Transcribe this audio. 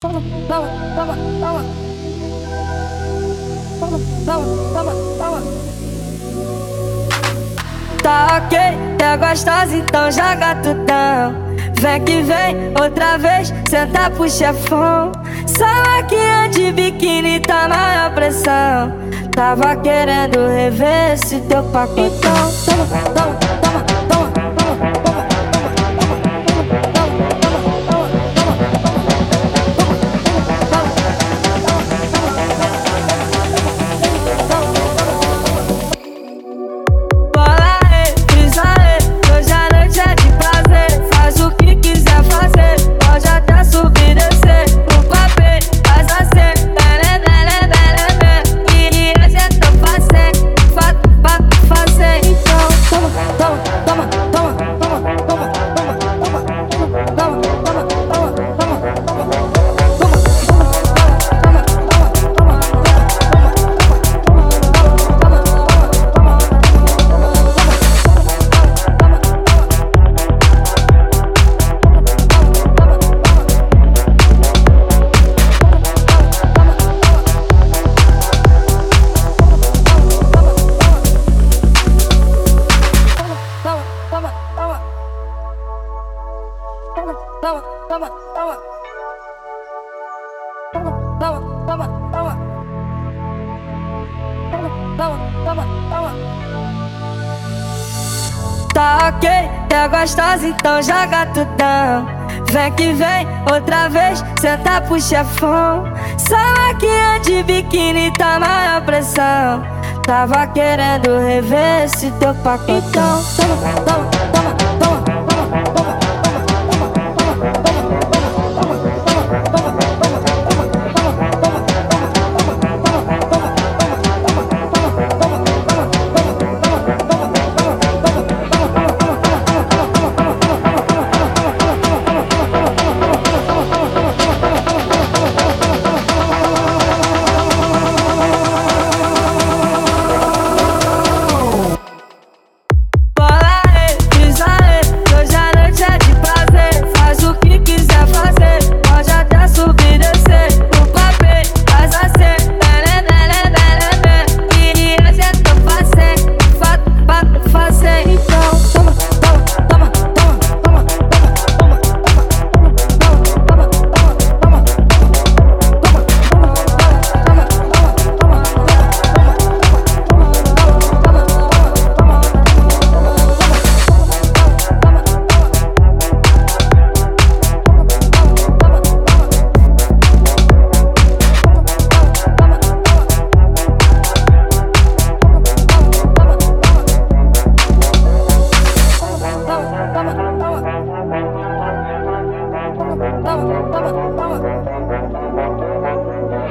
Toma, toma, toma, toma. Toma, toma, toma, toma. Tá ok, é gostosa, então joga tutão. Vem que vem, outra vez, senta pro chefão. Salaquinha de biquíni tá maior pressão. Tava querendo rever esse teu pacotão. Toma, toma. Tá ok, é gostosa, então joga tudão. Vem que vem, outra vez, senta pro chefão. Salaquinha de biquíni tá maior pressão. Tava querendo rever esse teu pacotão. Toma, toma, toma. Mama, mama.